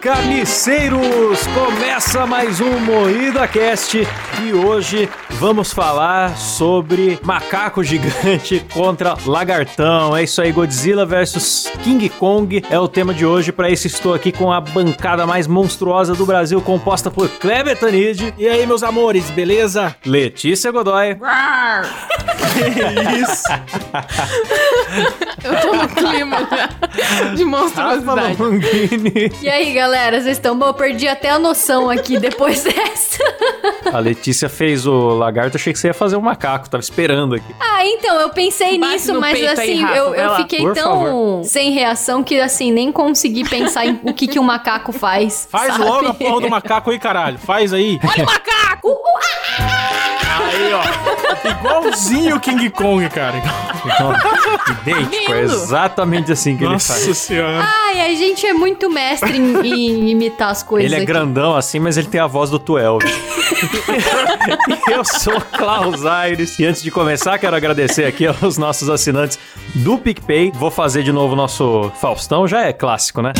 carniceiros! Começa mais um Moída Cast e hoje vamos falar sobre macaco gigante contra lagartão. É isso aí, Godzilla versus King Kong é o tema de hoje. Para isso estou aqui com a bancada mais monstruosa do Brasil, composta por Kleber Tanid. E aí, meus amores, beleza? Letícia Godoy. que isso? Eu tô no clima já de monstruosidade. E aí, galera, vocês estão bom? Eu perdi até a noção aqui depois dessa. A Letícia fez o lagarto, achei que você ia fazer o macaco, tava esperando aqui. Ah, então, eu pensei Bate nisso, mas aí, assim, Rafa, eu, eu fiquei Por tão favor. sem reação que assim, nem consegui pensar em o que, que um macaco faz. Faz sabe? logo a porra do macaco aí, caralho. Faz aí. Olha o macaco! Aí, ó. Igualzinho o King Kong, cara. Idêntico, é exatamente assim que ele Nossa faz. senhora. Ai, a gente é muito mestre em, em imitar as coisas. Ele é aqui. grandão assim, mas ele tem a voz do. E eu sou o Klaus Aires. E antes de começar, quero agradecer aqui aos nossos assinantes do PicPay. Vou fazer de novo o nosso Faustão, já é clássico, né?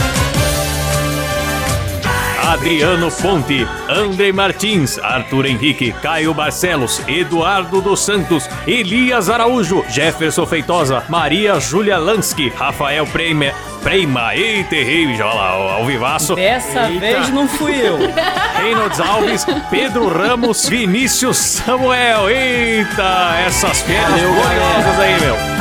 Adriano Fonte, André Martins, Arthur Henrique, Caio Barcelos, Eduardo dos Santos, Elias Araújo, Jefferson Feitosa, Maria Júlia Lansky, Rafael Preima, Preima, eita, errei, já lá, ao vivaço. Dessa vez não fui eu. Reynolds Alves, Pedro Ramos, Vinícius Samuel. Eita, essas férias gloriosas aí, meu.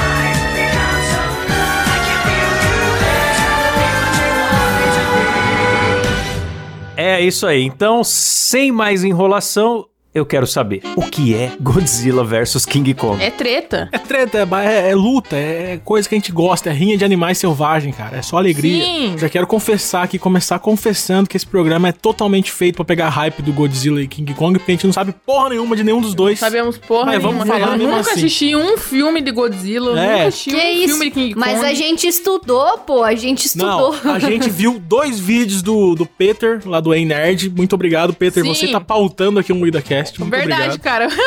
É isso aí. Então, sem mais enrolação, eu quero saber o que é Godzilla versus King Kong. É treta. É treta, é, é- é luta, é coisa que a gente gosta, é rinha de animais selvagens, cara. É só alegria. Sim. Já quero confessar aqui, começar confessando que esse programa é totalmente feito pra pegar hype do Godzilla e King Kong, porque a gente não sabe porra nenhuma de nenhum dos dois. Sabemos porra Mas vamos nenhuma. falar Eu mesmo nunca assim. assisti um filme de Godzilla, eu É. nunca assisti Que um isso? filme de King Kong. Mas a gente estudou, pô, a gente estudou. Não, a gente viu dois vídeos do, do Peter, lá do Ei Nerd. Muito obrigado, Peter. Sim. Você tá pautando aqui um WidaCast. Muito Verdade, obrigado. cara.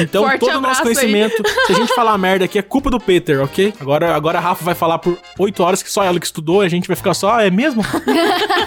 Então, Forte todo o nosso abraço aí. conhecimento, se a gente falar merda aqui, é culpa do Peter, ok? Agora, agora a Rafa vai falar por oito horas que só ela que estudou e a gente vai ficar só, ah, é mesmo?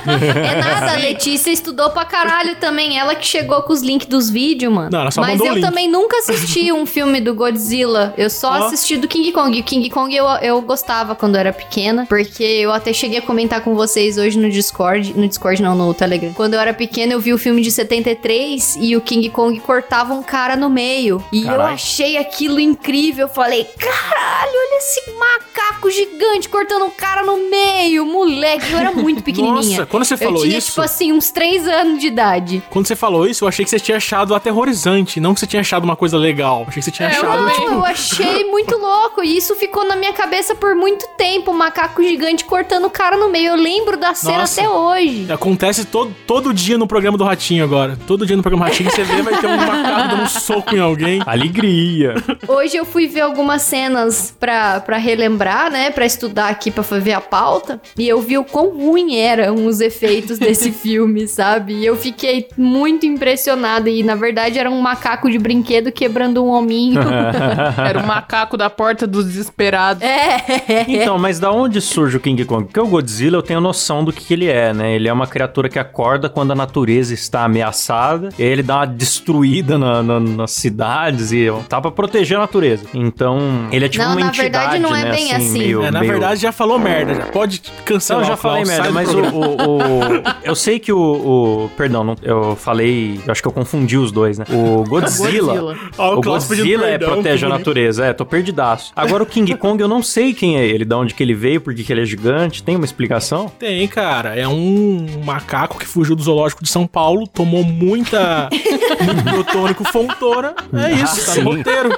É nada, a Letícia estudou pra caralho também. Ela que chegou com os links dos vídeos, mano. Não, ela só Mas mandou eu o link. também nunca assisti um filme do Godzilla. Eu só Ó. assisti do King Kong. E o King Kong eu, eu gostava quando eu era pequena. Porque eu até cheguei a comentar com vocês hoje no Discord. No Discord, não, no Telegram. Quando eu era pequena, eu vi o filme de 73 e o King Kong cortava um cara no meio. E eu Caralho. achei aquilo incrível. Eu falei, caralho, olha esse macaco gigante cortando um cara no meio. Moleque, eu era muito pequenininha. Nossa, quando você falou eu tinha, isso, tipo assim, uns 3 anos de idade. quando você falou isso, eu achei que você tinha achado aterrorizante, não que você tinha achado uma coisa legal. Achei que você tinha É, eu achado, também. tipo, Eu achei muito louco. E isso ficou na minha cabeça por muito tempo. Um macaco gigante cortando o cara no meio. Eu lembro da cena Nossa. até hoje. Acontece todo, todo dia no programa do Ratinho agora. Todo dia no programa do Ratinho você vê, vai ter um macaco dando um soco em alguém. Alegria. Hoje eu fui ver algumas cenas pra, pra relembrar, né? Pra estudar aqui, pra ver a pauta. E eu vi o quão ruim eram os efeitos desse filme, sabe? E eu fiquei muito impressionada. E na verdade era um macaco de brinquedo quebrando um hominho. Era o macaco da porta dos desesperados. é. Então, mas da onde surge o King Kong? Porque o Godzilla eu tenho noção do que, que ele é, né? Ele é uma criatura que acorda quando a natureza está ameaçada, e aí ele dá uma destruída na- na- nas cidades e tá pra proteger a natureza. Então, ele é tipo Não, uma na entidade, verdade, não é né? bem assim. meio- É, na meio- verdade, já falou merda, já. Pode Não, cancelar eu já falei merda, mas o, o- o- Eu sei que o. o- perdão, não- eu falei. Eu acho que eu confundi os dois, né? O Godzilla. O Godzilla é perdão, protege a natureza, é, tô perdidaço. Agora o King Kong eu não sei quem é ele, de onde que ele veio, por que que ele é gigante, tem uma explicação? Tem, cara. É um macaco que fugiu do zoológico de São Paulo, tomou muita muito biotônico fontoura. É isso, tá no roteiro.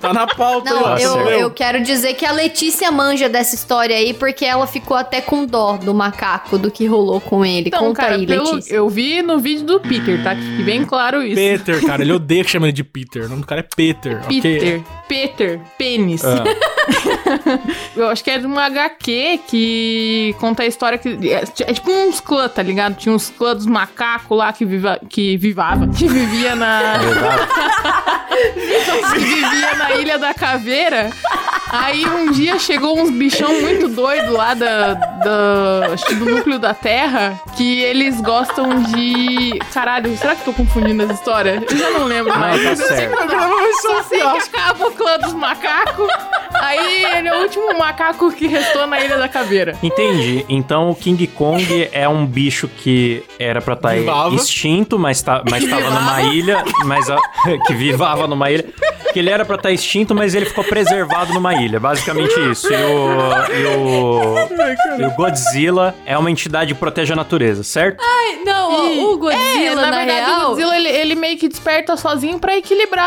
Tá na pauta. Não, ó. Nossa, eu, eu- eu quero dizer que a Letícia manja dessa história aí, porque ela ficou até com dó do macaco, do que rolou com ele. Então, Conta cara, aí, pelo- Letícia. eu vi no vídeo do Peter, tá? Que bem claro isso. Peter, cara. Ele odeia que chama ele de Peter. O nome do cara é Peter. Peter. Peter. Pênis. Ah. Eu acho que é de uma HQ que conta a história que. É, é tipo uns clã, tá ligado? Tinha uns clã dos macacos lá que, viva, que vivava. Que vivia na. que vivia na Ilha da Caveira. Aí um dia chegou uns bichão muito doido lá da, da acho que do núcleo da Terra que eles gostam de. Caralho, será que eu tô confundindo as histórias? Eu já não lembro mais. tá certo. Só sei que acaba o clã dos macacos. Aí ele é o último macaco que restou na Ilha da Caveira. Entendi. Então o King Kong é um bicho que era pra estar Vivava. extinto, mas, tá, mas tava numa ilha, mas a- que vivava numa ilha. Que ele era pra estar extinto, mas ele ficou preservado numa ilha. Basicamente isso. E o, e o, e o Godzilla é uma entidade que protege a natureza, certo? Não, ó, o Godzilla, É, na, na, verdade, real... o Godzilla ele, ele meio que desperta sozinho pra equilibrar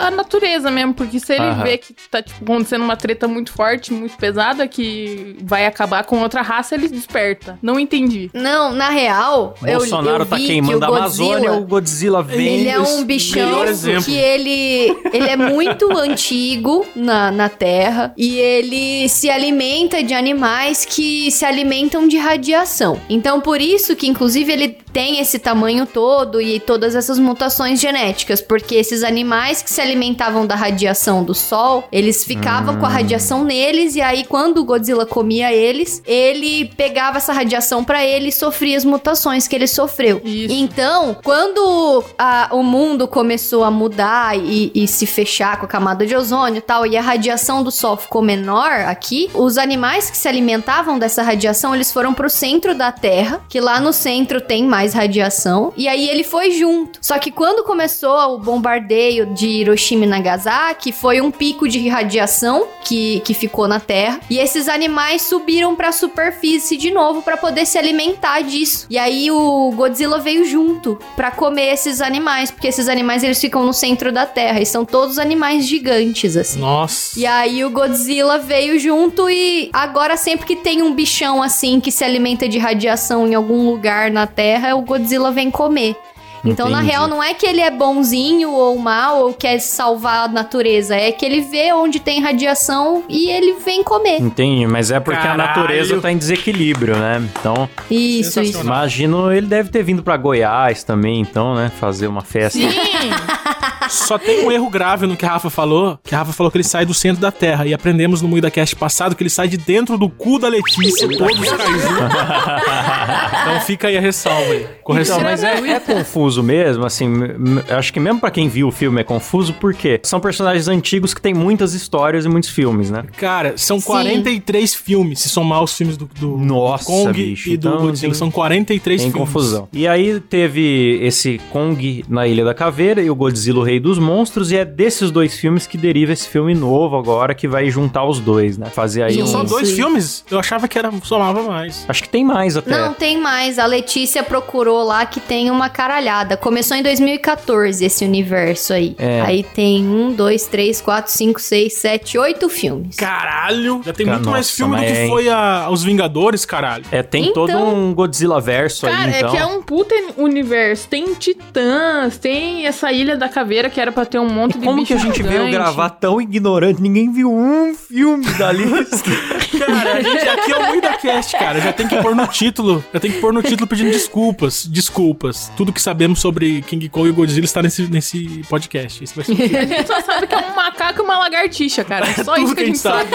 a natureza mesmo. Porque se ele Aham. vê que tá tipo, acontecendo uma treta muito forte, muito pesada, que vai acabar com outra raça, ele desperta. Não entendi. Não, na real, eu, Bolsonaro eu tá vi queimando que a o Amazônia, o Godzilla... Godzilla vem. Ele é um bichão que ele, ele é muito antigo na, na Terra e ele se alimenta de animais que se alimentam de radiação. Então, por isso que, inclusive, ele tem esse tamanho todo e todas essas mutações genéticas, porque esses animais que se alimentavam da radiação do Sol, eles ficavam com a radiação neles e aí, quando o Godzilla comia eles, ele pegava essa radiação pra ele e sofria as mutações que ele sofreu. Isso. Então, quando a- o mundo começou a mudar e, e se fechar com a camada de ozônio e tal, e a radiação do Sol ficou menor aqui, os animais que se alimentavam dessa radiação, eles foram pro centro da Terra, que lá no centro tem mais radiação, e aí ele foi junto. Só que quando começou o bombardeio de Hiroshima e Nagasaki, foi um pico de radiação que, que ficou na Terra, e esses animais subiram pra superfície de novo pra poder se alimentar disso. E aí o Godzilla veio junto pra comer esses animais, porque esses animais eles ficam no centro da Terra e são todos animais gigantes assim. Nossa. E aí o Godzilla veio junto e agora sempre que tem um bichão assim que se alimenta de radiação em algum lugar na Terra, o Godzilla vem comer. Então, na Entendi. real, não é que ele é bonzinho ou mal ou quer salvar a natureza, é que ele vê onde tem radiação e ele vem comer. Entendi, mas é porque Caralho. a natureza tá em desequilíbrio, né? Então, Isso, isso. Imagino ele deve ter vindo pra Goiás também, então, né? Fazer uma festa. Sim! Só tem um erro grave no que a Rafa falou, que a Rafa falou que ele sai do centro da Terra. E aprendemos no Muida Cast passado que ele sai de dentro do cu da Letícia, todos os kaiju. então fica aí a ressalva aí. Correção. Então, mas é, é confuso mesmo, assim, acho que mesmo pra quem viu o filme é confuso, porque são personagens antigos que têm muitas histórias e muitos filmes, né? Cara, são Sim. 43 filmes, se somar os filmes do, do Nossa, Kong bicho, e do então Godzilla. tem- São 43 Tem filmes. confusão. E aí teve esse Kong na Ilha da Caveira e o Godzilla, o Rei dos Monstros, e é desses dois filmes que deriva esse filme novo agora, que vai juntar os dois, né? Fazer aí São um... só dois isso. filmes? Eu achava que era, somava mais. Acho que tem mais até. Não, tem mais. A Letícia procurou lá que tem uma caralhada. Começou em 2014 esse universo aí. É. Aí tem um, dois, três, quatro, cinco, seis, sete, oito filmes. Caralho! Já tem Ca- muito mais nossa, filme do que é, foi a, os Vingadores, caralho. É, tem Então- todo um Godzilla verso Cara, aí, então. é que é um puta universo. Tem titãs, tem essa ilha da caveira que era pra ter um monte E de como bicho que a gente veio gigante. gravar tão ignorante? Ninguém viu um filme da lista. Cara, a gente aqui é o Muida Cast, cara. Já tem que pôr no título. Já tem que pôr no título pedindo desculpas. Desculpas. Tudo que sabemos sobre King Kong e Godzilla está nesse, nesse podcast. Isso vai ser o quê? A gente só sabe que é um macaco e uma lagartixa, cara. É só Tudo isso que a gente sabe.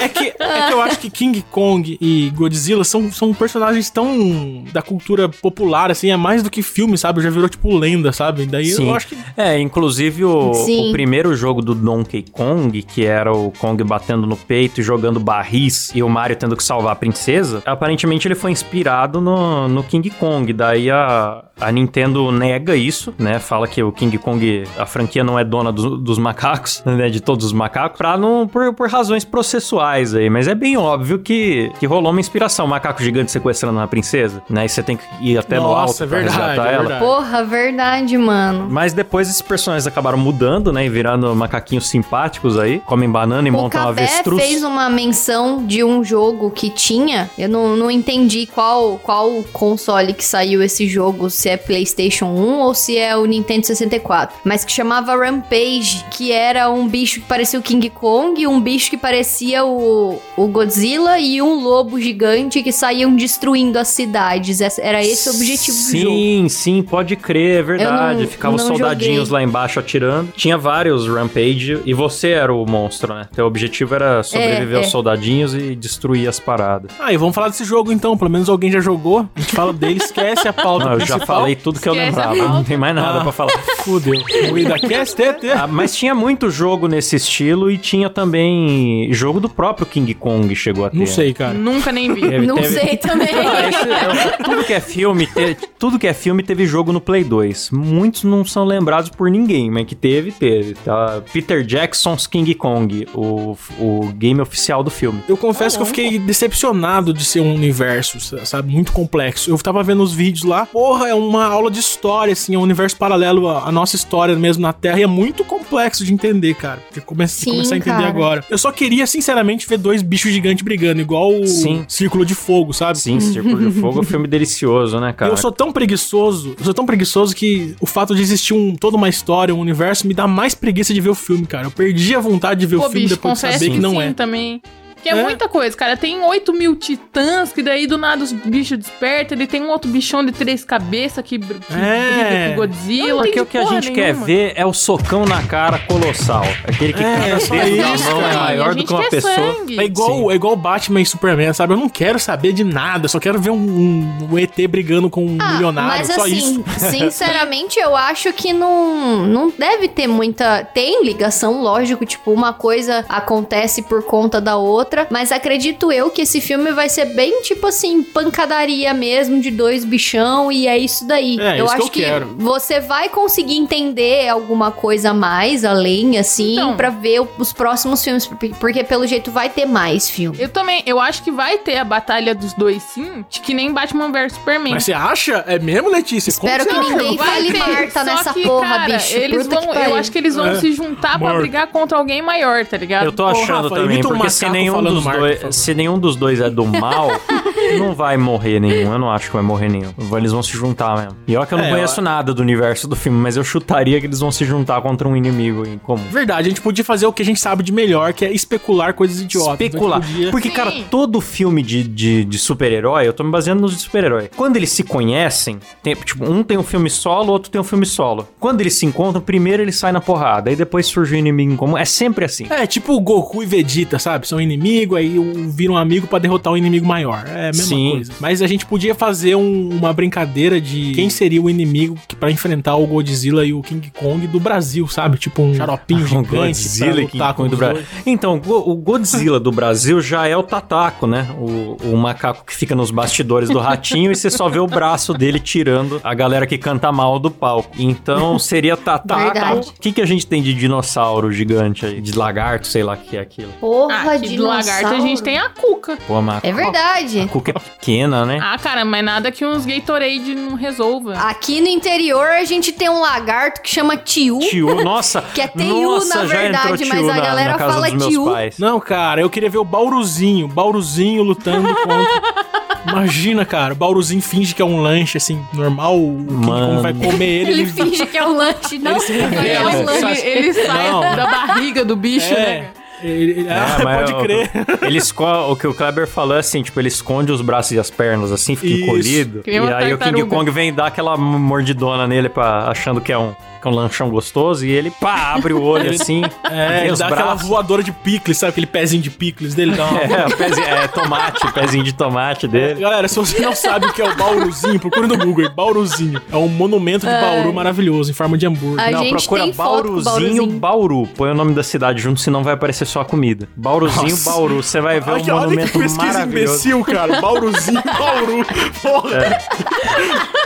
É que, é que eu acho que King Kong e Godzilla são, são personagens tão da cultura popular, assim, é mais do que filme, sabe? Já virou tipo lenda, sabe? Daí Sim. eu acho que. É, inclusive o, o primeiro jogo do Donkey Kong, que era o Kong batendo no peito e jogando barris e o Mario tendo que salvar a princesa, aparentemente ele foi inspirado no, no King Kong. Daí a, a Nintendo nega isso, né? Fala que o King Kong, a franquia não é dona do- dos macacos, né? De todos os macacos, pra não, por, por razões processuais aí. Mas é bem óbvio que, que rolou uma inspiração. Um macaco gigante sequestrando uma princesa, né? E você tem que ir até no alto Nossa, é pra verdade, resgatar é ela. verdade. Porra, verdade, mano. Mas depois esses personagens acabaram mudando, né? E virando macaquinhos simpáticos aí. Comem banana e O montam Cabé avestruz. fez uma menção de um jogo jogo que tinha, eu não, não entendi qual, qual console que saiu esse jogo, se é PlayStation 1 ou se é o Nintendo 64, mas que chamava Rampage, que era um bicho que parecia o King Kong, um bicho que parecia o, o Godzilla e um lobo gigante que saíam destruindo as cidades. Era esse o objetivo do jogo. Sim, sim, pode crer, é verdade. Não- Ficavam soldadinhos joguei. lá embaixo atirando. Tinha vários Rampage e você era o monstro, né? Teu objetivo era sobreviver É, aos é. soldadinhos e destruir as paradas. Ah, e vamos falar desse jogo então. Pelo menos alguém já jogou. A gente fala dele, esquece a pauta Não, eu já falei tudo que eu Esquece a lembrava. Não pauta. tem mais nada Ah. pra falar. Fudeu. Moída Cast, TT. Ah, mas tinha muito jogo nesse estilo e tinha também jogo do próprio King Kong chegou a ter. Não sei, cara. Nunca nem vi. Teve- Não teve- sei também. Ah, esse- é, tudo que é filme, te- tudo que é filme teve jogo no Play 2. Muitos não são lembrados por ninguém, mas que teve, teve. Tá? Peter Jackson's King Kong, o, o game oficial do filme. Eu confesso que eu fiquei decepcionado de ser um universo, sabe, muito complexo. Eu tava vendo os vídeos lá, porra, é uma aula de história, assim, é um universo paralelo à nossa história mesmo na Terra, e é muito complexo de entender, cara. Porque comece, Sim, começar a entender cara. agora. Eu só queria, sinceramente, ver dois bichos gigantes brigando, igual o Sim. Círculo de Fogo, sabe? Sim, Círculo de Fogo é um filme delicioso, né, cara? Eu sou tão preguiçoso, eu sou tão preguiçoso que o fato de existir um, toda uma história, um universo, me dá mais preguiça de ver o filme, cara. Eu perdi a vontade de ver Pô, o filme bicho, depois de confesso saber que não sim é. também. Que é, É? muita coisa, cara. Tem 8 mil titãs, que daí do nada os bichos despertam. Ele tem um outro bichão de três cabeças que, que É. briga com o Godzilla. Porque Tem o que a gente quer nenhuma. ver é o socão na cara colossal. Aquele que É, cada dedo mão é cara. maior do que uma quer pessoa. sangue. É igual, é igual Batman e Superman, sabe? Eu não quero saber de nada, só quero ver um, um- um ET brigando com um Ah, milionário, mas só assim, isso. sinceramente, eu acho que não, não deve ter muita. Tem ligação, lógico, tipo, uma coisa acontece por conta da outra, mas acredito eu que esse filme vai ser bem, tipo assim, pancadaria mesmo de dois bichão e é isso daí. É, eu isso que acho eu quero. você vai conseguir entender alguma coisa a mais além, assim, Então. pra ver os próximos filmes, porque pelo jeito vai ter mais filme. Eu também, eu acho que vai ter a batalha dos dois sim, de que nem Batman vs Superman. Mas você acha? É mesmo, Letícia? Como Espero você que ninguém fale Marta nessa que, porra, cara, bicho. Eles Puta que vão, eu acho que eles vão É. se juntar pra Marta. brigar contra alguém maior, tá ligado? Eu tô Ô, achando Rafa, também, um porque se nenhum, falando se nenhum dos dois é do mal, não vai morrer nenhum. Eu não acho que vai morrer nenhum. Eles vão se juntar mesmo. E olha que eu não É, conheço nada do universo do filme, mas eu chutaria que eles vão se juntar contra um inimigo em comum. Verdade, a gente podia fazer o que a gente sabe de melhor, que é especular coisas idiotas. Especular. podia- Porque, Sim. cara, todo filme de, de, de super-herói, eu tô me baseando nos de super-herói. Quando eles se conhecem, tem, tipo, um tem um filme solo, outro tem um filme solo. Quando eles se encontram, primeiro eles saem na porrada, aí depois surge o inimigo em comum. É sempre assim. É, tipo o Goku e Vegeta, sabe? São inimigo, aí um vira um amigo pra derrotar um inimigo maior. É a mesma Sim. coisa. Mas a gente podia fazer um- uma brincadeira de quem seria o inimigo pra enfrentar o Godzilla e o King Kong do Brasil, sabe? Tipo um xaropinho O gigante Godzilla pra e King Kong do Brasil. Então, o Go- o Godzilla do Brasil já é o Tataco, né? O, o macaco que fica nos bastidores do ratinho e você só vê o braço dele tirando a galera que canta mal do palco. Então, seria Tataco. O que, que a gente tem de dinossauro gigante aí? De lagarto, sei lá o que é aquilo. Porra, Ah, que do lagarto a gente tem a cuca. Pô, mas É verdade. A cuca é pequena, né? Ah, cara, mas nada que uns Gatorade não resolva. Aqui no interior a gente tem um lagarto que chama tiu. Tio, nossa. Que é TU, nossa, na já verdade, entrou mas tio a na, galera na casa fala dos meus tio. pais. Não, cara, eu queria ver o Bauruzinho. Bauruzinho lutando contra. Imagina, cara, o Bauruzinho finge que é um lanche, assim, normal. O King Mano. Kong vai comer ele. Ele ele finge que é um lanche, não. Ele se é revela, um ele lanche. sai- Ele, ele sai Não. da barriga do bicho, né? É. Ele, ele- ah, É, mas pode o- crer. Ele esco... O que o Kleber falou é assim, tipo, ele esconde os braços e as pernas assim, fica Isso. encolhido. E aí o King tartaruga. Kong vem dar aquela mordidona nele pra, achando que é um, que é um lanchão gostoso e ele, pá, abre o olho assim. É, ele os dá aquela braços. voadora de picles, sabe? Aquele pezinho de picles dele. Uma... É, pezinho- é, tomate, o pezinho de tomate dele. Galera, se você não sabe o que é o Bauruzinho, procure no Google. aí, Bauruzinho. É um monumento de Bauru maravilhoso, em forma de hambúrguer. A Não, gente procura Bauruzinho, Bauruzinho. Bauru. Põe o nome da cidade junto, senão vai aparecer só a comida. Bauruzinho, Nossa. Bauru. Você vai ver Olha um que- olha que monumento pesquisa maravilhoso. imbecil, cara. Bauruzinho, Bauru. Porra. Bauruzinhos.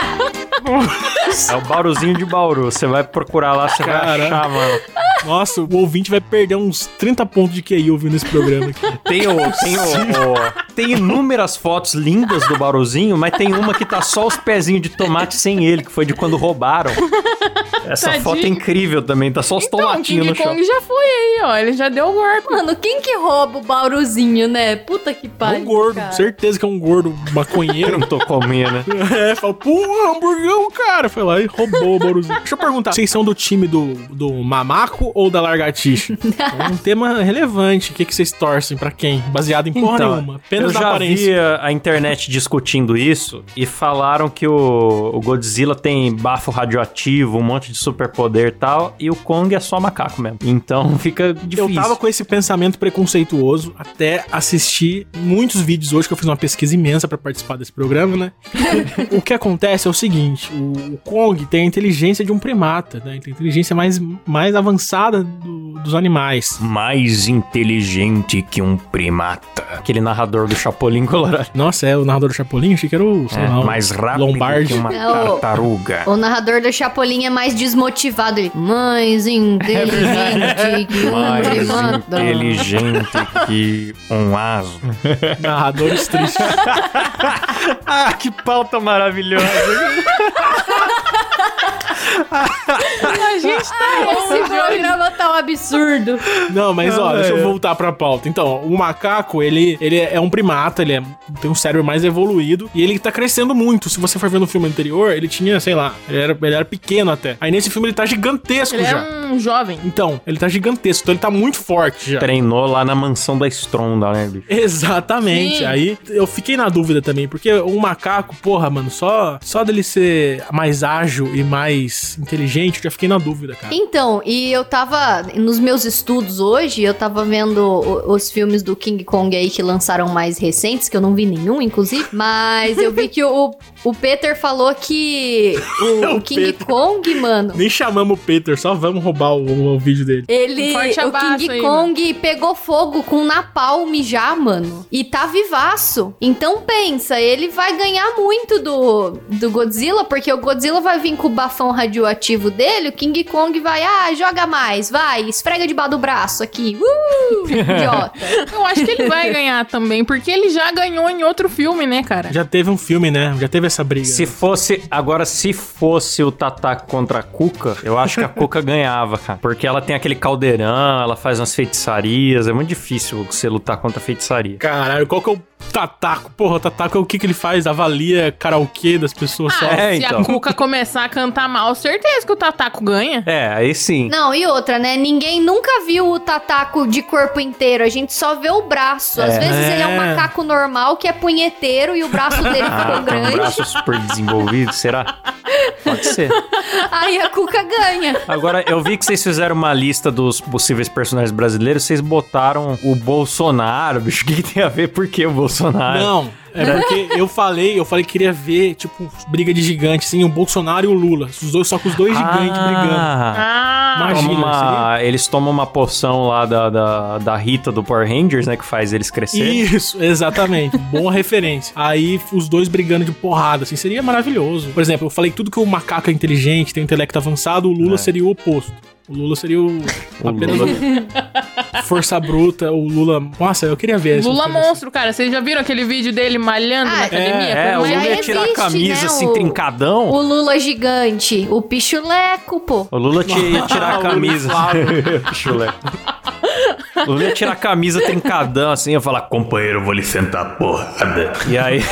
É o Bauruzinho de Bauru. Você vai procurar lá, você vai Cara. achar, mano. Nossa, o ouvinte vai perder uns 30 pontos de QI ouvindo esse programa aqui. Tem o. Tem, o, o- tem inúmeras fotos lindas do Bauruzinho, mas tem uma que tá só os pezinhos de tomate sem ele, que foi de quando roubaram. Essa Tadinho. foto é incrível também, tá só os Então, tomatinhos no chão. Kong já foi aí, ó. Ele já deu o golpe. Mano, quem que rouba o Bauruzinho, né? Puta que É pariu. um gordo, cara. certeza que é um gordo Eu maconheiro. não tô comendo, né? É, fala, porra, hamburgão, cara. Foi lá e roubou o Bauruzinho. Deixa eu perguntar, vocês são do time do, do mamaco ou da lagartixa? é um tema relevante. O que, que vocês torcem pra quem? Baseado em porra nenhuma. Apenas Então, eu já aparência. vi a, a internet discutindo isso e falaram que o, o Godzilla tem bafo radioativo, um monte de superpoder e tal, e o Kong é só macaco mesmo. Então fica difícil. Eu tava com esse pensamento preconceituoso até assistir muitos vídeos hoje, que eu fiz uma pesquisa imensa pra participar desse programa, né? o que acontece é o seguinte: o, o Kong tem a inteligência de um primata, né? Ele tem a inteligência mais, mais avançada do- dos animais. Mais inteligente que um primata. Aquele narrador do Chapolin Colorado. Nossa, é o narrador do Chapolin? Achei que era o, sei É, lá, o mais rápido Lombardi. que uma É o- tartaruga. O narrador do Chapolin é mais desmotivado. Ele, mais inteligente que um Mais inteligente que um aso. Narradores tristes. ah, que pauta maravilhosa. A gente tá Esse longe hoje. programa tá um absurdo. Não, mas ó, Ah, deixa eu é. voltar pra pauta. Então, o macaco, ele, ele é um primata, ele é- tem um cérebro mais evoluído e ele tá crescendo muito. Se você for ver no filme anterior, ele tinha, sei lá, ele era, ele era pequeno até. Aí nesse filme ele tá gigantesco Ele já. é um jovem. Então, ele tá gigantesco, então ele tá muito forte já. Treinou lá na mansão da Stronda, né, bicho? Exatamente. Sim. Aí eu fiquei na dúvida também, porque o macaco, porra, mano, só, só dele ser mais ágil e mais inteligente, eu já fiquei na dúvida, cara. Então, e eu tava, nos meus estudos hoje, eu tava vendo os filmes do King Kong aí que lançaram mais recentes, que eu não vi nenhum, inclusive, mas eu vi que o, o Peter falou que o, O o King Peter. Kong, mano, Nem chamamos o Peter, só vamos roubar o, o vídeo dele. ele, Um o King aí, Kong pegou fogo com napalm já, mano, e tá vivaço. Então pensa, ele vai ganhar muito do, do Godzilla, porque o Godzilla vai vir com o bafão radioativo dele, o King Kong vai, ah, joga mais, vai, esfrega debaixo do braço aqui, uh, idiota. Eu acho que ele vai ganhar também, porque ele já ganhou em outro filme, né, cara? Já teve um filme, né? Já teve essa briga. Se fosse. Agora, se fosse o Tataco contra a Cuca, eu acho que a Cuca ganhava, cara. Porque ela tem aquele caldeirão, ela faz umas feitiçarias. É muito difícil você lutar contra a feitiçaria. Caralho, qual que é o Tataco? Porra, o Tataco é o que que ele faz? Avalia karaokê das pessoas só. Ah, É, se então. a Cuca começar a cantar mal, certeza que o Tataco ganha. É, aí sim. Não, e outra, né? Ninguém nunca viu o Tataco de corpo inteiro. A gente só vê o braço. Às É. vezes ele é um É. macaco normal que é punheteiro e o braço dele Ah, ficou tem um grande. braço super desenvolvido, será? Pode ser. Aí a Cuca ganha. Agora, eu vi que vocês fizeram uma lista dos possíveis personagens brasileiros, vocês botaram o Bolsonaro, bicho. O que, que tem a ver? Por que o Bolsonaro? Não, é porque eu falei, eu falei que queria ver, tipo, briga de gigante, assim, o Bolsonaro e o Lula. Os dois, só com os dois gigantes brigando. Ah, Ah, toma Imagina, uma- eles tomam uma poção lá da, da, da Rita do Power Rangers, né? Que faz eles crescerem. Isso, exatamente. Boa referência. Aí os dois brigando de porrada, assim, seria maravilhoso. Por exemplo, eu falei tudo que o macaco é inteligente, tem um intelecto avançado, o Lula É. seria o oposto. O Lula seria o, O apenas Lula. o força bruta, o Lula. Nossa, eu queria ver. Lula monstro, cara. Vocês já viram aquele vídeo dele malhando Ah, na academia? É, é, o Lula ia tirar a existe, camisa né, assim, o- trincadão. O Lula gigante. O pichuleco, pô. O Lula ia tirar a camisa. Chulé. O Lula ia tirar a camisa trincadão assim, ia falar, companheiro, vou lhe sentar porrada. E aí.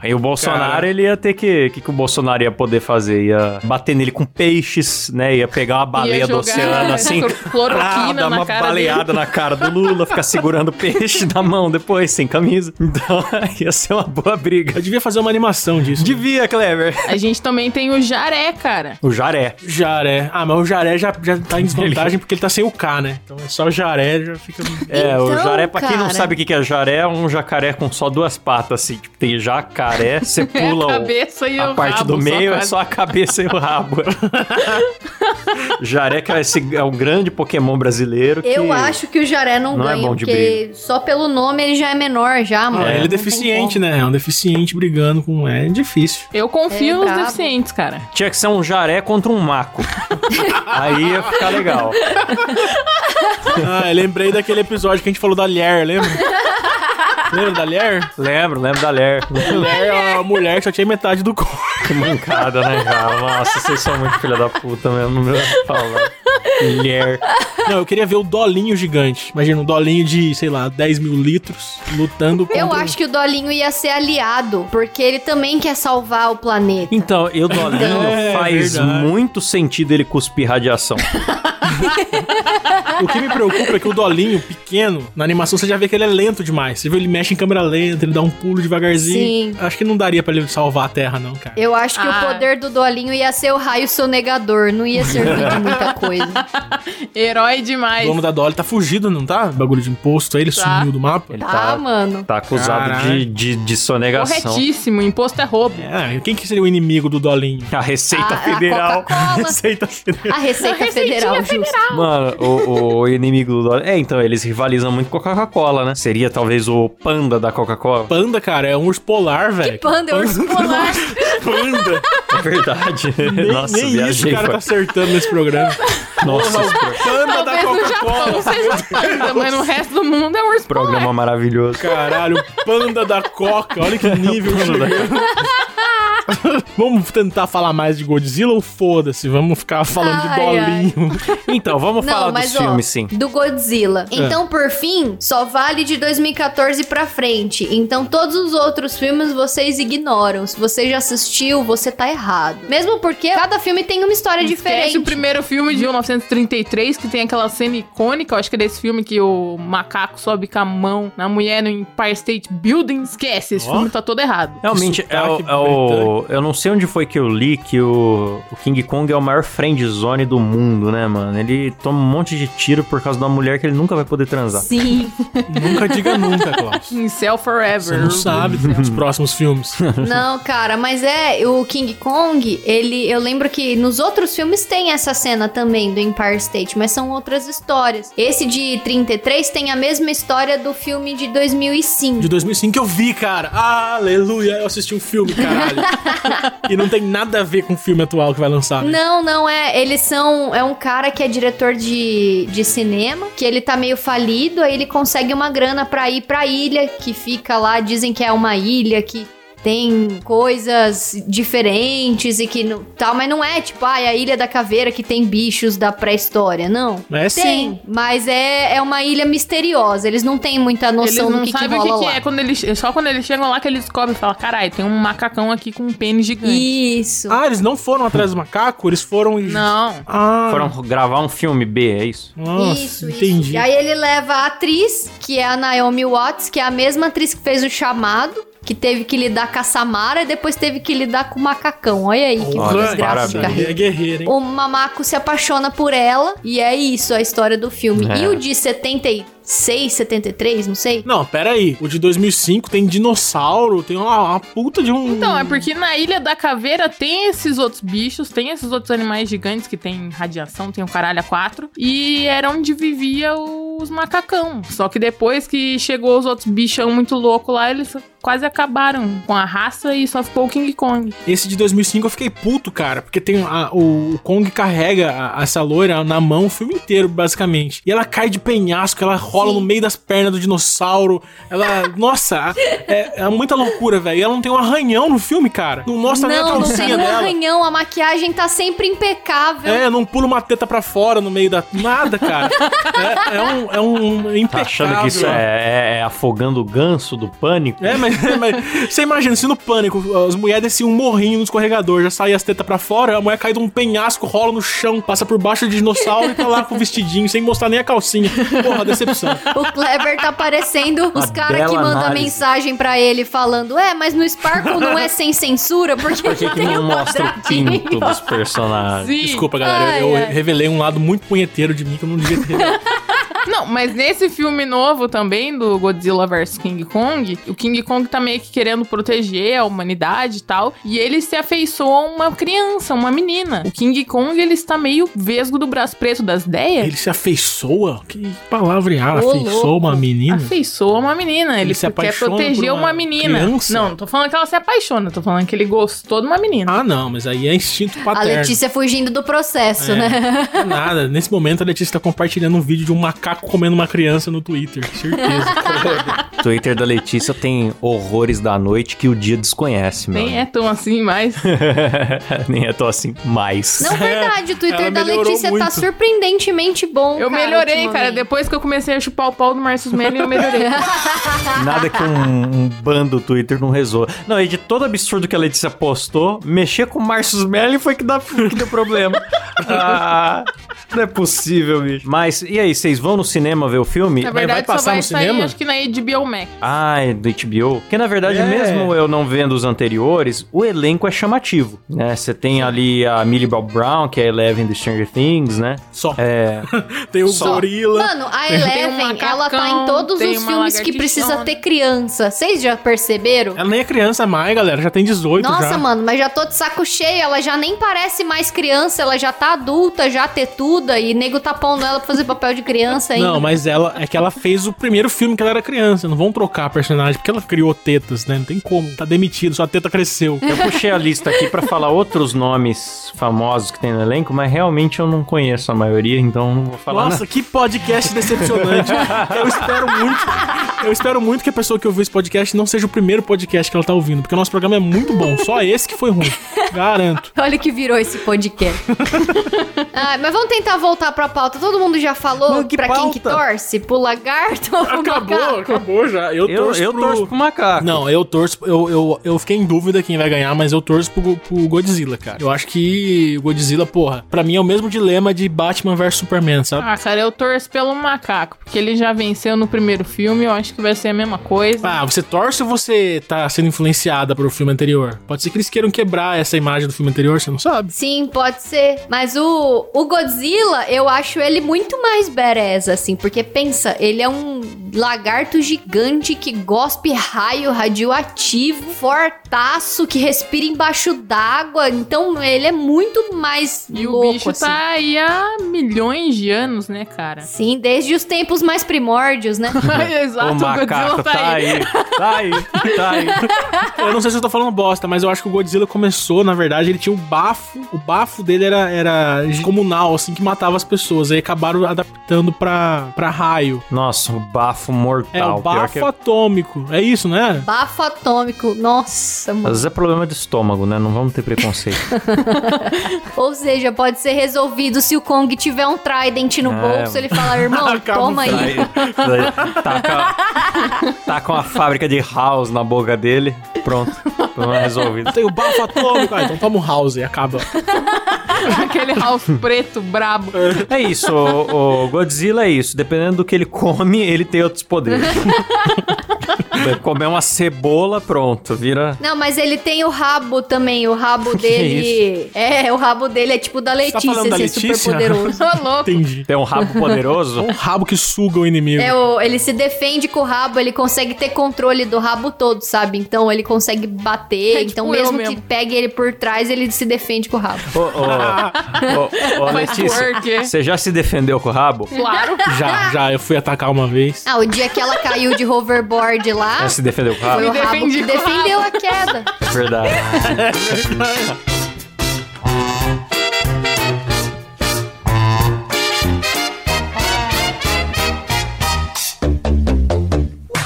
Aí o Bolsonaro, Cara. ele ia ter que. O que, que o Bolsonaro ia poder fazer? Ia bater nele com peixes, né? Ia pegar uma baleia Ia do oceano assim. cloroquina ah, dar na uma cara baleada na cara do Lula, ficar segurando o peixe na mão depois, sem camisa. Então ia ser uma boa briga. Eu devia fazer uma animação disso. Devia, Clever. A gente também tem o Jaré, cara. O Jaré. Jaré. Ah, mas o Jaré já, já tá em desvantagem porque ele tá sem o K, né? Então é só o Jaré, já fica. É, o Então, jaré, pra quem não cara. sabe o que que é jaré, é um jacaré com só duas patas, assim. Tipo, tem jaca jacaré, você É pula a o- cabeça e a o parte rabo, do meio, é só a cabeça e o rabo. Jaré que é, esse, é um grande Pokémon brasileiro. que- Eu acho que o Jaré não, não é ganha, bom de porque só pelo nome ele já é menor, já, mano. É, ele é deficiente, né? É um deficiente brigando com. É difícil. Eu confio É nos brabo. deficientes, cara. Tinha que ser um jaré contra um maco. Aí ia ficar legal. Ah, eu lembrei daquele episódio que a gente falou da Lier, lembra? Lembra da Lier? Lembro, lembro da Ler. Lier é uma mulher que só tinha metade do corpo. Que mancada, né, cara? Nossa, vocês são muito filha da puta mesmo. Pra falar. Mulher. Não, eu queria ver o Dolinho gigante. Imagina, um Dolinho de, sei lá, 10 mil litros lutando contra... Eu acho que o Dolinho ia ser aliado, porque ele também quer salvar o planeta. Então, e o Dolinho É, faz verdade. muito sentido ele cuspir radiação. O que me preocupa é que o Dolinho, pequeno, na animação você já vê que ele é lento demais. Você vê ele mexe em câmera lenta, ele dá um pulo devagarzinho. Sim. Acho que não daria pra ele salvar a Terra, não, cara. Eu acho que Ah. o poder do Dolinho ia ser o raio sonegador, não ia servir de muita coisa. Herói O demais. dono da Dolly tá fugido, não tá? Bagulho de imposto aí, ele Tá. sumiu do mapa. Ele Tá, tá, mano. tá acusado de, de, de sonegação. Corretíssimo, imposto é roubo. É, quem que seria o inimigo do Dolinho? A Receita A- a Federal. Coca-Cola. Receita Federal. A Receita A Federal, justo. Mano, o, o inimigo do Dolinho. É, então, eles rivalizam muito com a Coca-Cola, né? Seria talvez o panda da Coca-Cola. Panda, cara, é um urso polar, velho. Panda, é urso polar. Panda. É verdade. Nem, Nossa, nem isso viajei. o cara foi- tá acertando nesse programa. Nossa, Panda da Talvez no Japão Coca-Cola. seja panda, mas no resto do mundo é um urso polar. programa maravilhoso. Caralho, panda da Coca. Olha que nível Panda da chegamos. Vamos tentar falar mais de Godzilla ou foda-se? Vamos ficar falando de Ai, Dolinho. Então, vamos falar Não, mas dos ó, filmes, sim. do Godzilla. Então, por fim, só vale de 2014 pra frente. Então, todos os outros filmes vocês ignoram. Se você já assistiu, você tá errado. Mesmo porque cada filme tem uma história Esquece diferente. o primeiro filme de 1933, que tem aquela cena icônica, eu acho que é desse filme que o macaco sobe com a mão na mulher no Empire State Building. Esquece, esse Ó. filme tá todo errado. Realmente, é o, sotaque é o- Eu não sei onde foi que eu li que o, o King Kong é o maior friend zone do mundo, né, mano? Ele toma um monte de tiro por causa de uma mulher que ele nunca vai poder transar. Sim. nunca diga nunca, Klaus. Em Cell Forever. Você não sabe dos próximos filmes. Não, cara, mas é o King Kong, ele, eu lembro que nos outros filmes tem essa cena também do Empire State, mas são outras histórias. Esse de 33 tem a mesma história do filme de 2005. De 2005 eu vi, cara. Aleluia, eu assisti um filme, caralho. e não tem nada a ver com o filme atual que vai lançar. né? Não, não é. Eles são. É um cara que é diretor de, de cinema, que ele tá meio falido, aí ele consegue uma grana pra ir pra ilha, que fica lá, dizem que é uma ilha que. Tem coisas diferentes e que não, tal, mas não é tipo, ah, é a Ilha da Caveira que tem bichos da pré-história, não. É Tem, sim. mas é, é uma ilha misteriosa. Eles não têm muita Eles noção não do que, que sabem rola o que, que é. Quando eles, só quando eles chegam lá que eles descobrem e falam: caralho, tem um macacão aqui com um pênis gigante. Isso. Ah, eles não foram atrás do macaco? Eles foram... e- Não. Ah, Foram gravar um filme B, é isso? nossa, isso, entendi. isso. E aí ele leva a atriz, que é a Naomi Watts, que é a mesma atriz que fez o chamado, que teve que lidar com a Samara e depois teve que lidar com o macacão. Olha aí que Olha, desgraça de carreira. É guerreiro, hein? O Mamaco se apaixona por ela e é isso a história do filme. É. E o de 76, 73, não sei. Não, pera aí. O de 2005 tem dinossauro, tem uma, uma puta de um... Então, é porque na Ilha da Caveira tem esses outros bichos, tem esses outros animais gigantes que tem radiação, tem o caralho a quatro. E era onde vivia os macacão. Só que depois que chegou os outros bichão muito loucos lá, eles quase acabaram com a raça e só ficou o King Kong. Esse de 2005 eu fiquei puto, cara, porque tem a- o, o Kong carrega a- essa loira na mão o filme inteiro, basicamente. E ela cai de penhasco, ela rola no meio das pernas do dinossauro. Ela, nossa, é, é muita loucura, velho. E ela não tem um arranhão no filme, cara. Não mostra nem a não, não calcinha tem um dela. arranhão, a maquiagem tá sempre impecável. É, não pula uma teta pra fora no meio da. Nada, cara. é, é um. É um Tá impecável. achando que isso é, é- é afogando o ganso do pânico? É, mas, mas você imagina, se no pânico as mulheres desciam um morrinho no escorregador, já saía as tetas pra fora, a mulher cai de um penhasco, rola no chão, passa por baixo do dinossauro e tá lá com o vestidinho, sem mostrar nem a calcinha. Porra, decepção. O Kleber tá parecendo os caras que mandam mensagem pra ele falando: É, mas no Sparkle não é sem censura, porque Por que, que tem não um mostra o pinto dos personagens? Sim. Desculpa, galera, eu, Ai, eu revelei um lado muito punheteiro de mim que eu não devia ter. Não, mas nesse filme novo também, do Godzilla vs King Kong, o King Kong tá meio que querendo proteger a humanidade e tal, e ele se afeiçoa a uma criança, uma menina. O King Kong, ele está meio vesgo do braço preto das ideias. Ele se afeiçoa? Que palavra é? Louco. uma menina? Afeiçoa uma menina. Ele, Ele se quer proteger uma uma, menina. criança? Não, não tô falando que ela se apaixona, tô falando que ele gostou de uma menina. Ah, não, mas aí é instinto A paterno. Letícia fugindo do processo, É. né? Nada. Nesse momento, a Letícia tá compartilhando um vídeo de um macaco comendo uma criança no Twitter. Certeza. Twitter da Letícia tem horrores da noite que o dia desconhece, meu. Nem é tão assim, mas. Nem é tão assim mais. Não, verdade, o Twitter Ela da Letícia tá muito. surpreendentemente bom. Eu cara, melhorei, cara. Depois que eu comecei a chupar o pau do Marcos Melli, eu melhorei. Nada que um, um ban do Twitter não resolva. Não, e de todo absurdo que a Letícia postou, mexer com o Marcus Merlin foi que, dá, que deu problema. Ah, não é possível, bicho. Mas, e aí, vocês vão no cinema ver o filme? Na vai verdade, passar só vai no sair, cinema? acho que na HBO Max. Ah, é do HBO. Porque, na verdade, É. mesmo eu não vendo os anteriores, o elenco é chamativo, né? Você tem ali a Millie Bob Brown, que é a Eleven do Stranger Things, né? Só. É... Tem o Só. gorila. Mano, a Tem um Eleven, macacão, ela tá em todos tem os filmes que precisa ter criança. Vocês já perceberam? Ela nem é criança mais, galera. Já tem 18 Nossa, já. mano, mas já tô de saco cheio. Ela já nem parece mais criança, ela já tá adulta, já e nego tá pondo ela pra fazer papel de criança ainda. Não, mas ela é que ela fez o primeiro filme que ela era criança. Não vão trocar a personagem porque ela criou tetas, né? Não tem como. Tá demitido, sua teta cresceu. Eu puxei a lista aqui pra falar outros nomes famosos que tem no elenco, mas realmente eu não conheço a maioria, então não vou falar Nossa, que podcast decepcionante. Eu espero muito. Eu espero muito que a pessoa que ouviu esse podcast não seja o primeiro podcast que ela tá ouvindo, porque o nosso programa é muito bom. Só esse que foi ruim. Garanto. Olha que virou esse podcast. ah, mas vamos tentar voltar pra pauta. Todo mundo já falou Mas que pra quem que pauta? torce? Pro lagarto ou pro Acabou, macaco? acabou já. Eu, Eu, torço eu pro... torço pro macaco. Não, eu torço. Eu, eu, eu fiquei em dúvida quem vai ganhar, mas eu torço pro, pro Godzilla, cara. Eu acho que o Godzilla, porra, pra mim é o mesmo dilema de Batman vs Superman, sabe? Ah, cara, eu torço pelo macaco, porque ele já venceu no primeiro filme, eu acho que vai ser a mesma coisa. Ah, você torce ou você tá sendo influenciada pelo filme anterior? Pode ser que eles queiram quebrar essa imagem do filme anterior, você não sabe. Sim, pode ser. Mas o, o Godzilla, eu acho ele muito mais badass, assim. Porque pensa, ele é um lagarto gigante que gospe raio radioativo, fortaço, que respira embaixo d'água. Então ele é muito mais E louco, o bicho assim. tá aí há milhões de anos, né, cara? Sim, desde os tempos mais primórdios, né? Exato, o macaco Godzilla tá aí. Tá aí, tá aí. Eu não sei se eu tô falando bosta, mas eu acho que o Godzilla começou, na verdade, ele tinha um bafo. O bafo dele era, era comunal, assim, que matava as pessoas. Aí acabaram adaptando pra, pra raio. Nossa, o bafo mortal. É, o Pior bafo que- atômico. É isso, né? Bafo atômico. Nossa, Às mano. vezes é problema de estômago, né? Não vamos ter preconceito. Ou seja, pode ser resolvido se o Kong tiver um trident no É, bolso, ele fala, irmão, toma aí. Aí, daí tá, com a, tá com a fábrica de house na boca dele. Pronto. Problema resolvido. Tem o bafo atômico. Ah, então toma um house e acaba. Aquele house preto, brabo. É isso, o, o Godzilla é isso. Dependendo do que ele come, ele tem outros poderes. Comer uma cebola, pronto, vira. Não, mas ele tem o rabo também. O rabo dele. É, o rabo dele é tipo da tá Letícia, da assim, Letícia? super poderoso. Ô, louco. Entendi. Tem um rabo poderoso. Um rabo que suga o inimigo. É, o, ele se defende com o rabo, ele consegue ter controle do rabo todo, sabe? Então ele consegue bater. É tipo então, mesmo, mesmo. que pegue ele por trás, ele se defende com o rabo. Ô, ô, ô, Letícia, você já se defendeu com o rabo? Claro. Já, já. Eu fui atacar uma vez. Ah, o dia que ela caiu de hoverboard lá, Já se defendeu com o foi rabo? o Me rabo que o defendeu a queda. É verdade.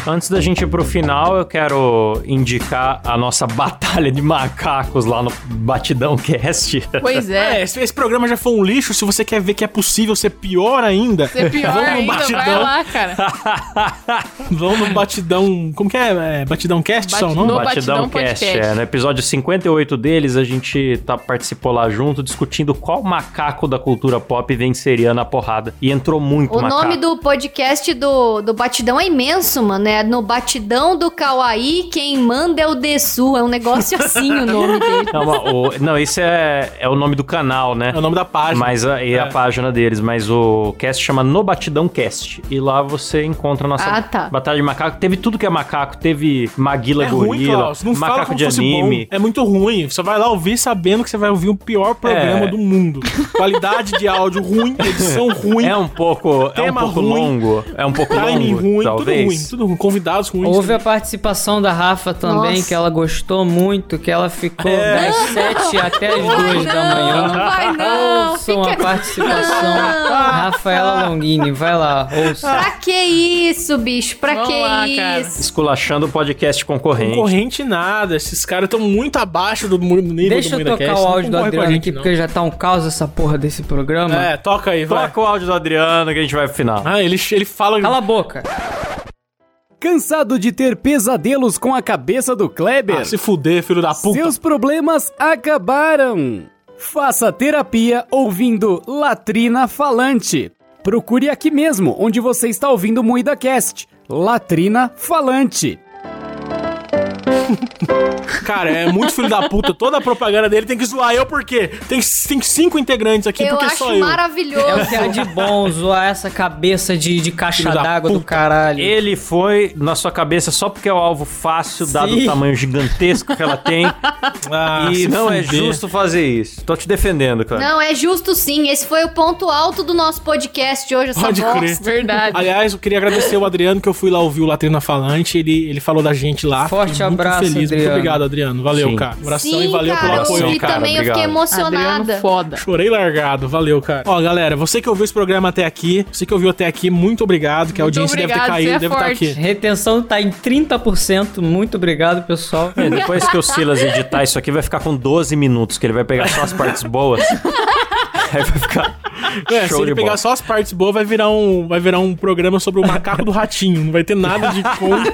Antes da gente ir pro final, eu quero indicar a nossa batalha de macacos lá no Batidão Cast. Pois é. É, esse, esse programa já foi um lixo. Se você quer ver que é possível ser pior ainda, Ser pior vamos no ainda, vai batidão. lá, cara. Vamos no batidão. Como que é? é batidão Cast, só o Bati- nome? no- Batidão, Batidão Cast. É, no episódio 58 deles, a gente tá, participou lá junto, discutindo qual macaco da cultura pop venceria na porrada. E entrou muito O macaco. nome do podcast do, do Batidão é imenso, mano. Né? No batidão do Kawaii, quem manda é o Dessu. É um negócio assim o nome dele. Não, o- não, esse é, é o nome do canal, né? É o nome da página. Mas a, e a É. página deles, mas o cast chama No Batidão Cast. E lá você encontra a nossa Ah, tá. Batalha de Macaco. Teve tudo que é macaco, teve Maguila É Gorila, macaco de anime. bom. É muito ruim. Você vai lá ouvir sabendo que você vai ouvir o pior programa É. do mundo. Qualidade de áudio ruim, edição ruim, É um pouco, é um pouco ruim. longo. É um pouco longo, ruim, talvez. tudo ruim. Tudo ruim. Convidados ruins. Houve a participação da Rafa também, Nossa. que ela gostou muito, que ela ficou É. das 7 até as 2 da manhã. não vai não. Ouçam a participação Rafaela Longini, vai lá, ouça. Pra que isso, bicho? Pra Vamos que lá, cara. isso? Esculachando o podcast concorrente. Concorrente nada. Esses caras estão muito abaixo do nível Deixa do eu Muida tocar o áudio do Adriano gente, aqui, não. porque já tá um caos essa porra desse programa. É, toca aí, vai. Toca o áudio do Adriano que a gente vai pro final. Ah, ele, ele fala... Cala a boca. Cansado de ter pesadelos com a cabeça do Kleber? Ah, se fuder, filho da puta. Seus problemas acabaram. Faça terapia ouvindo Latrina Falante. Procure aqui mesmo, onde você está ouvindo o Moída Cast. Latrina Falante. Cara, é muito filho da puta. Toda a propaganda dele tem que zoar eu, por quê? Tem, tem cinco integrantes aqui, Eu porque acho só eu. maravilhoso. É o que há de bom zoar essa cabeça de, de caixa d'água do caralho. Ele foi na sua cabeça só porque é o alvo fácil, dado Sim. o tamanho gigantesco que ela tem. Ah, e não é fuder. justo fazer isso. Tô te defendendo, cara. Não, é justo sim. Esse foi o ponto alto do nosso podcast hoje, essa Pode bosta. crer. Verdade. Aliás, eu queria agradecer o Adriano, que eu fui lá ouvir o Latrina Falante. Ele, ele falou da gente lá. Forte muito abraço, feliz. Muito Adriano. obrigado, Adriano. Valeu, Sim. cara. Abração Sim, e valeu cara, pelo apoio. cara, também, eu fiquei obrigado. emocionada. Adriano foda. Chorei largado, valeu, cara. Ó, galera, você que ouviu esse programa até aqui, você que ouviu até aqui, muito obrigado, que a Muito audiência deve ter obrigado, caído, é deve estar forte. aqui. Retenção tá em 30%. Muito obrigado, pessoal. É, depois que o Silas editar isso aqui, vai ficar com 12 minutos, que ele vai pegar só as partes boas. Aí vai ficar É, se ele de pegar bola. só as partes boas, vai virar um, vai virar um programa sobre o macaco do ratinho. Não vai ter nada de conto.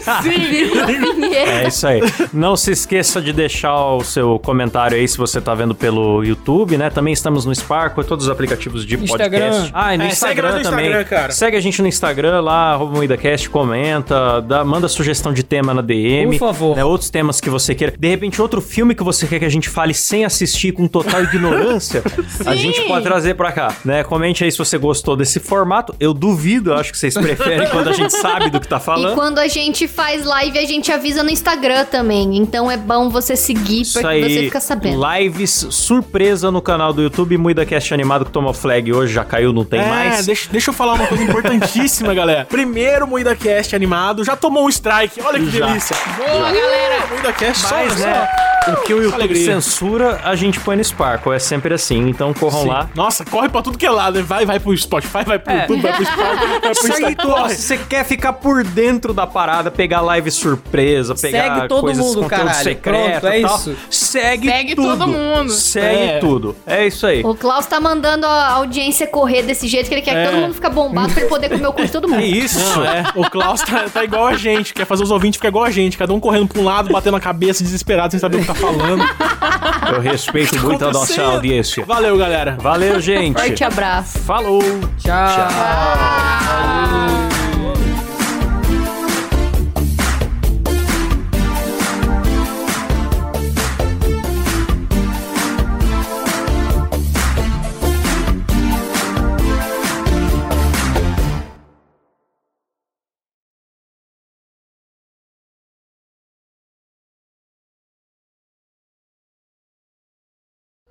É isso aí. Não se esqueça de deixar o seu comentário aí se você tá vendo pelo YouTube, né? Também estamos no Sparkle, todos os aplicativos de Instagram. podcast. Ah, e no É, segue nós Instagram no também. Instagram, cara. Segue a gente no Instagram lá, arroba MoídaCast, comenta, dá, manda sugestão de tema na DM. Por favor. Né, outros temas que você queira. De repente, outro filme que você quer que a gente fale sem assistir, com total ignorância, a gente pode trazer pra cá, né? Comente aí se você gostou desse formato. Eu duvido, eu acho que vocês preferem quando a gente sabe do que tá E falando. quando a gente faz live, a gente avisa no Instagram também. Então é bom você seguir Isso pra aí, você ficar sabendo. lives surpresa no canal do YouTube, MuidaCast animado que tomou flag hoje, já caiu, não tem é, mais. Deixa, deixa eu falar uma coisa importantíssima, galera. Primeiro MoídaCast animado, já tomou um strike. Olha que Já. delícia. Boa, galera. MoídaCast só, Mas, só. né, o que o YouTube Alegria. censura, a gente põe no Sparkle, é sempre assim, então corram Sim. lá. Nossa, corre pra tudo que é lado. Vai, vai pro Spotify, vai pro É. YouTube, vai pro Spotify, vai pro Segue Instagram. tudo. Corre. Se você quer ficar por dentro da parada, pegar live surpresa, pegar Segue todo coisas, mundo, conteúdo caralho. secreto Pronto, é tal, isso. Segue, Segue tudo. todo mundo. Segue É. tudo. É isso aí. O Klaus tá mandando a audiência correr desse jeito que ele quer que É. todo mundo fique bombado pra ele poder comer o cu de todo mundo. É isso. Não, é. O Klaus tá, tá igual a gente, quer fazer os ouvintes ficar igual a gente, cada um correndo pra um lado, batendo a cabeça, desesperado, sem saber o que tá falando. Eu respeito muito a nossa audiência. Valeu, galera. Valeu, gente. Forte abraço. Falou. Tchau.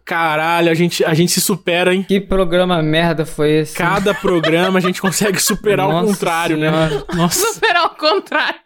Caralho, a gente, a gente se supera, hein? Que programa merda foi esse? Cada programa a gente consegue superar o contrário, né? Senhora. Nossa. Superar o contrário.